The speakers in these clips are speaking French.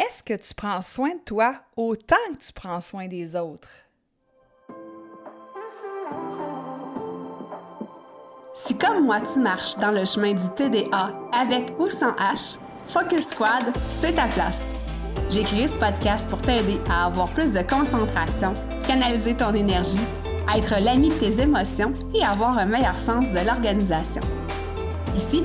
Est-ce que tu prends soin de toi autant que tu prends soin des autres? Si comme moi tu marches dans le chemin du TDA avec ou sans H, Focus Squad, c'est ta place. J'ai créé ce podcast pour t'aider à avoir plus de concentration, canaliser ton énergie, être l'ami de tes émotions et avoir un meilleur sens de l'organisation. Ici,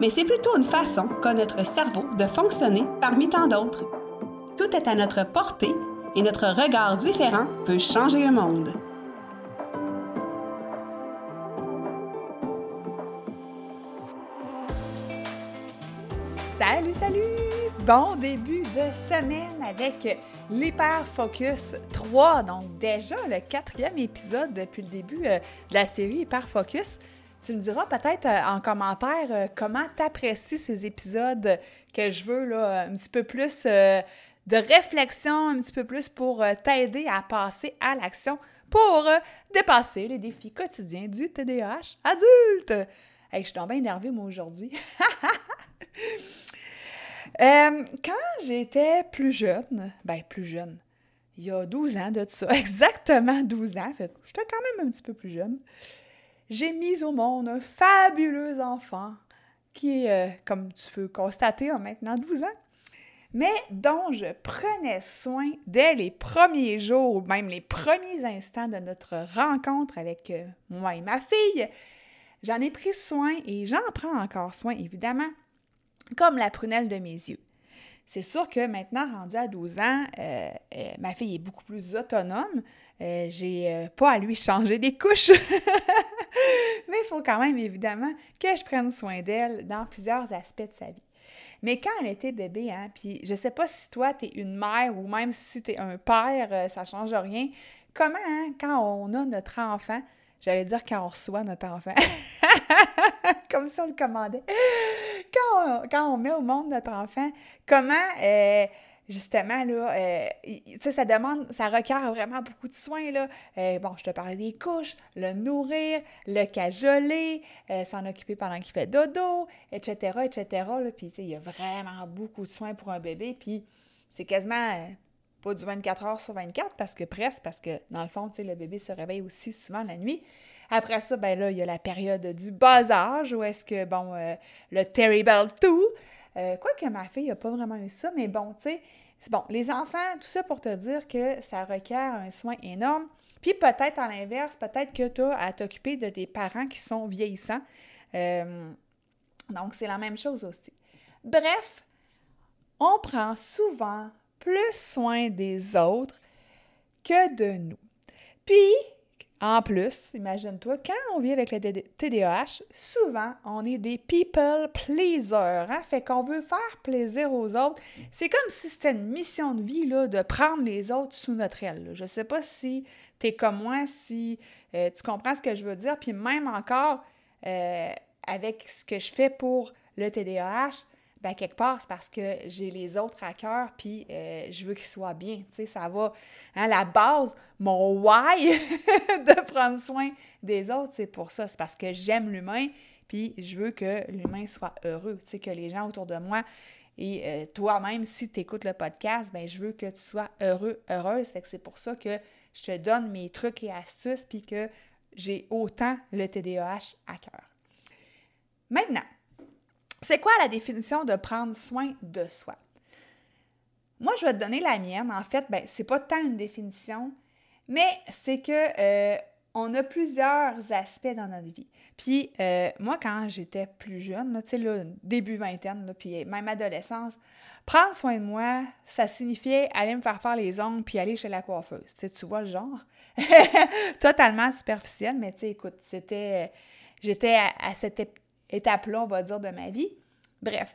mais c'est plutôt une façon qu'a notre cerveau de fonctionner parmi tant d'autres. Tout est à notre portée et notre regard différent peut changer le monde. Salut, salut! Bon début de semaine avec l'Hyper Focus 3. Donc déjà le quatrième épisode depuis le début euh, de la série Hyper Focus. Tu me diras peut-être euh, en commentaire euh, comment tu apprécies ces épisodes que je veux là, un petit peu plus de réflexion, un petit peu plus pour t'aider à passer à l'action pour dépasser les défis quotidiens du TDAH adulte. Hey, je suis bien énervée, moi, aujourd'hui. Euh, quand j'étais plus jeune, ben plus jeune, il y a 12 ans de ça, exactement 12 ans, fait j'étais quand même un petit peu plus jeune, j'ai mis au monde un fabuleux enfant qui euh, comme tu peux constater, a maintenant 12 ans, mais dont je prenais soin dès les premiers jours ou même les premiers instants de notre rencontre avec euh, moi et ma fille. J'en ai pris soin et j'en prends encore soin, évidemment comme la prunelle de mes yeux. C'est sûr que maintenant, rendue à 12 ans, euh, ma fille est beaucoup plus autonome. Euh, j'ai pas à lui changer des couches. Mais il faut quand même, évidemment, que je prenne soin d'elle dans plusieurs aspects de sa vie. Mais quand elle était bébé, hein, puis je sais pas si toi, tu es une mère ou même si tu es un père, ça change rien. Comment, hein, quand on a notre enfant, j'allais dire quand on reçoit notre enfant, comme si on le commandait, quand on, met au monde notre enfant, comment, euh, justement, là, euh, tu sais, ça demande, ça requiert vraiment beaucoup de soins, là. Euh, bon, je te parlais des couches, le nourrir, le cajoler, s'en occuper pendant qu'il fait dodo, etc., etc.. Puis, tu il y a vraiment beaucoup de soins pour un bébé, puis c'est quasiment pas du 24 heures sur 24, parce que presque, parce que, dans le fond, le bébé se réveille aussi souvent la nuit. Après ça, ben là, il y a la période du bas âge, où est-ce que, bon, euh, le terrible tout. Euh, Quoique ma fille n'a pas vraiment eu ça, mais bon, tu sais, c'est bon. Les enfants, tout ça pour te dire que ça requiert un soin énorme. Puis peut-être à l'inverse, peut-être que tu as à t'occuper de tes parents qui sont vieillissants. Euh, donc, c'est la même chose aussi. Bref, on prend souvent plus soin des autres que de nous. Puis, en plus, imagine-toi, quand on vit avec le TDAH, souvent, on est des people pleasers. Hein? Fait qu'on veut faire plaisir aux autres. C'est comme si c'était une mission de vie de prendre les autres sous notre aile. Je ne sais pas si tu es comme moi, si euh, tu comprends ce que je veux dire. Puis même encore, euh, avec ce que je fais pour le TDAH, ben quelque part, c'est parce que j'ai les autres à cœur, puis euh, je veux qu'ils soient bien. Tu sais, ça va. Hein, la base, mon why de prendre soin des autres, c'est pour ça. C'est parce que j'aime l'humain, puis je veux que l'humain soit heureux. Tu sais, que les gens autour de moi et euh, toi-même, si tu écoutes le podcast, ben je veux que tu sois heureux, heureuse. Fait que c'est pour ça que je te donne mes trucs et astuces, puis que j'ai autant le TDAH à cœur. Maintenant, c'est quoi la définition de prendre soin de soi? Moi, je vais te donner la mienne. En fait, ben, c'est pas tant une définition, mais c'est que euh, on a plusieurs aspects dans notre vie. Puis euh, moi, quand j'étais plus jeune, tu sais, début vingtaine, puis même adolescence, prendre soin de moi, ça signifiait aller me faire faire les ongles puis aller chez la coiffeuse. Tu, vois le genre? Totalement superficiel, mais tu écoute, c'était... J'étais à, à cette étape-là, on va dire, de ma vie. Bref,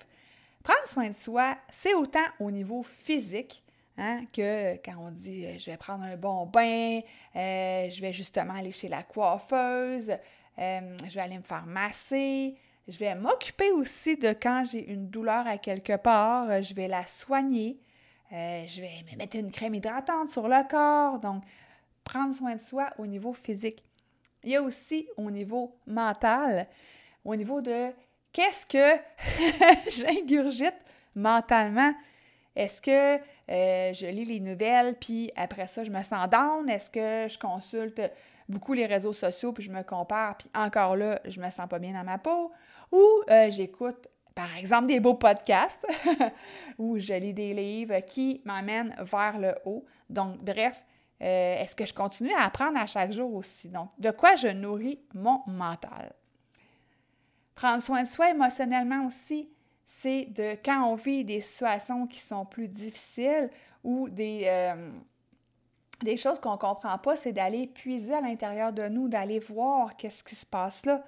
prendre soin de soi, c'est autant au niveau physique, Hein, que quand on dit je vais prendre un bon bain, je vais justement aller chez la coiffeuse, je vais aller me faire masser, je vais m'occuper aussi de quand j'ai une douleur à quelque part, je vais la soigner, je vais me mettre une crème hydratante sur le corps. Donc, prendre soin de soi au niveau physique. Il y a aussi au niveau mental, au niveau de qu'est-ce que j'ingurgite mentalement. Est-ce que euh, je lis les nouvelles, puis après ça, je me sens down? Est-ce que je consulte beaucoup les réseaux sociaux, puis je me compare, puis encore là, je me sens pas bien dans ma peau? Ou euh, j'écoute, par exemple, des beaux podcasts, ou je lis des livres qui m'amènent vers le haut. Donc, bref, euh, est-ce que je continue à apprendre à chaque jour aussi? Donc, de quoi je nourris mon mental? Prendre soin de soi émotionnellement aussi, c'est de quand on vit des situations qui sont plus difficiles ou des, euh, des choses qu'on ne comprend pas, c'est d'aller puiser à l'intérieur de nous, d'aller voir qu'est-ce qui se passe là.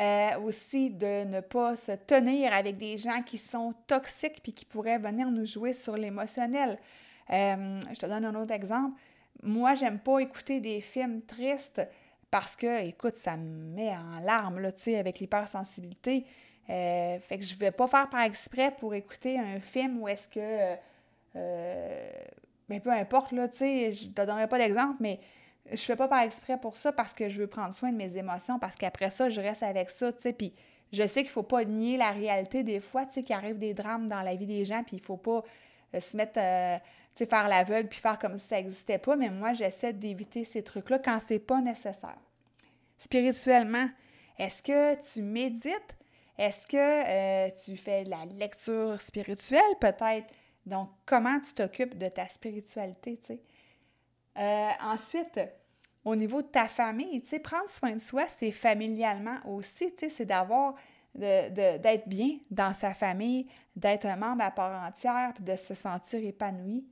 Euh, aussi de ne pas se tenir avec des gens qui sont toxiques puis qui pourraient venir nous jouer sur l'émotionnel. je te donne un autre exemple moi, j'aime pas écouter des films tristes parce que, écoute, ça me met en larmes, là, tu sais, avec l'hypersensibilité. Euh, fait que je vais pas faire par exprès pour écouter un film où est-ce que... Euh, ben, peu importe, là, tu sais, je te donnerai pas d'exemple, mais je fais pas par exprès pour ça parce que je veux prendre soin de mes émotions, parce qu'après ça, je reste avec ça, tu sais, puis je sais qu'il faut pas nier la réalité des fois, tu sais, qu'il arrive des drames dans la vie des gens, puis il faut pas se mettre sais, faire l'aveugle puis faire comme si ça n'existait pas, mais moi, j'essaie d'éviter ces trucs-là quand c'est pas nécessaire. Spirituellement, est-ce que tu médites? Est-ce que euh, tu fais de la lecture spirituelle, peut-être? Donc, comment tu t'occupes de ta spiritualité, tu sais? Euh, ensuite, au niveau de ta famille, tu sais, prendre soin de soi, c'est familialement aussi, tu sais, c'est d'avoir, d'être bien dans sa famille, d'être un membre à part entière, puis de se sentir épanoui.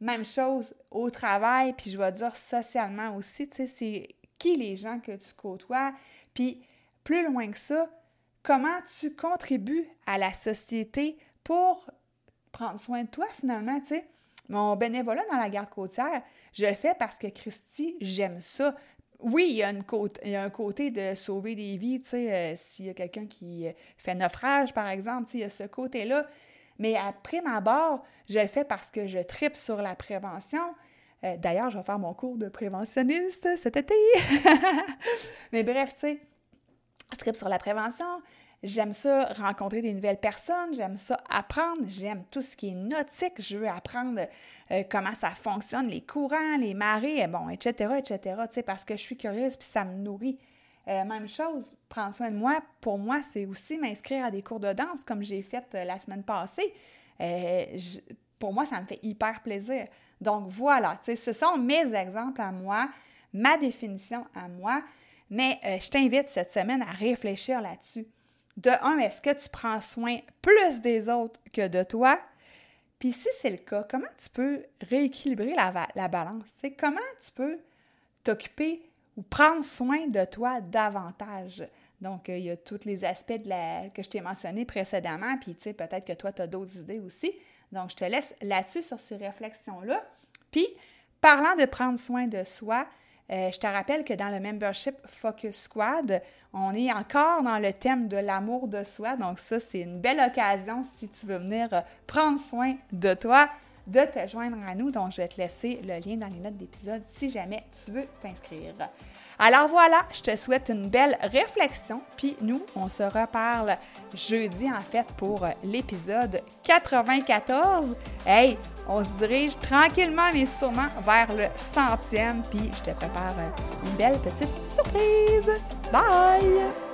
Même chose au travail, puis je vais dire socialement aussi, tu sais, c'est qui les gens que tu côtoies, puis plus loin que ça, comment tu contribues à la société pour prendre soin de toi finalement. Mon bénévolat dans la garde côtière, je le fais parce que Christy, j'aime ça. Oui, il y, a un côté de sauver des vies, tu sais, euh, s'il y a quelqu'un qui euh, fait naufrage, par exemple, tu sais, il y a ce côté-là. Mais après ma barre, je le fais parce que je tripe sur la prévention. Euh, d'ailleurs, je vais faire mon cours de préventionniste cet été. Mais bref, tu sais, je tripe sur la prévention. J'aime ça rencontrer des nouvelles personnes, j'aime ça apprendre, j'aime tout ce qui est nautique, je veux apprendre euh, comment ça fonctionne, les courants, les marées, bon, etc., etc., tu sais, parce que je suis curieuse puis ça me nourrit. Euh, même chose, prendre soin de moi, pour moi, c'est aussi m'inscrire à des cours de danse comme j'ai fait euh, la semaine passée. Pour moi, ça me fait hyper plaisir. Donc voilà, ce sont mes exemples à moi, ma définition à moi, mais je t'invite cette semaine à réfléchir là-dessus. De un, est-ce que tu prends soin plus des autres que de toi? Puis si c'est le cas, comment tu peux rééquilibrer la, la balance? comment tu peux t'occuper ou prendre soin de toi davantage? Donc, euh, il y a tous les aspects de la, que je t'ai mentionnés précédemment, puis tu peut-être que toi, tu as d'autres idées aussi. Donc, je te laisse là-dessus sur ces réflexions-là. Puis, parlant de prendre soin de soi, euh, je te rappelle que dans le membership Focus Squad, on est encore dans le thème de l'amour de soi. Donc, ça, c'est une belle occasion si tu veux venir euh, prendre soin de toi de te joindre à nous. Donc, je vais te laisser le lien dans les notes d'épisode si jamais tu veux t'inscrire. Alors voilà, je te souhaite une belle réflexion, puis nous, on se reparle jeudi en fait pour l'épisode 94. Hey, on se dirige tranquillement mais sûrement vers le centième, puis je te prépare une belle petite surprise. Bye!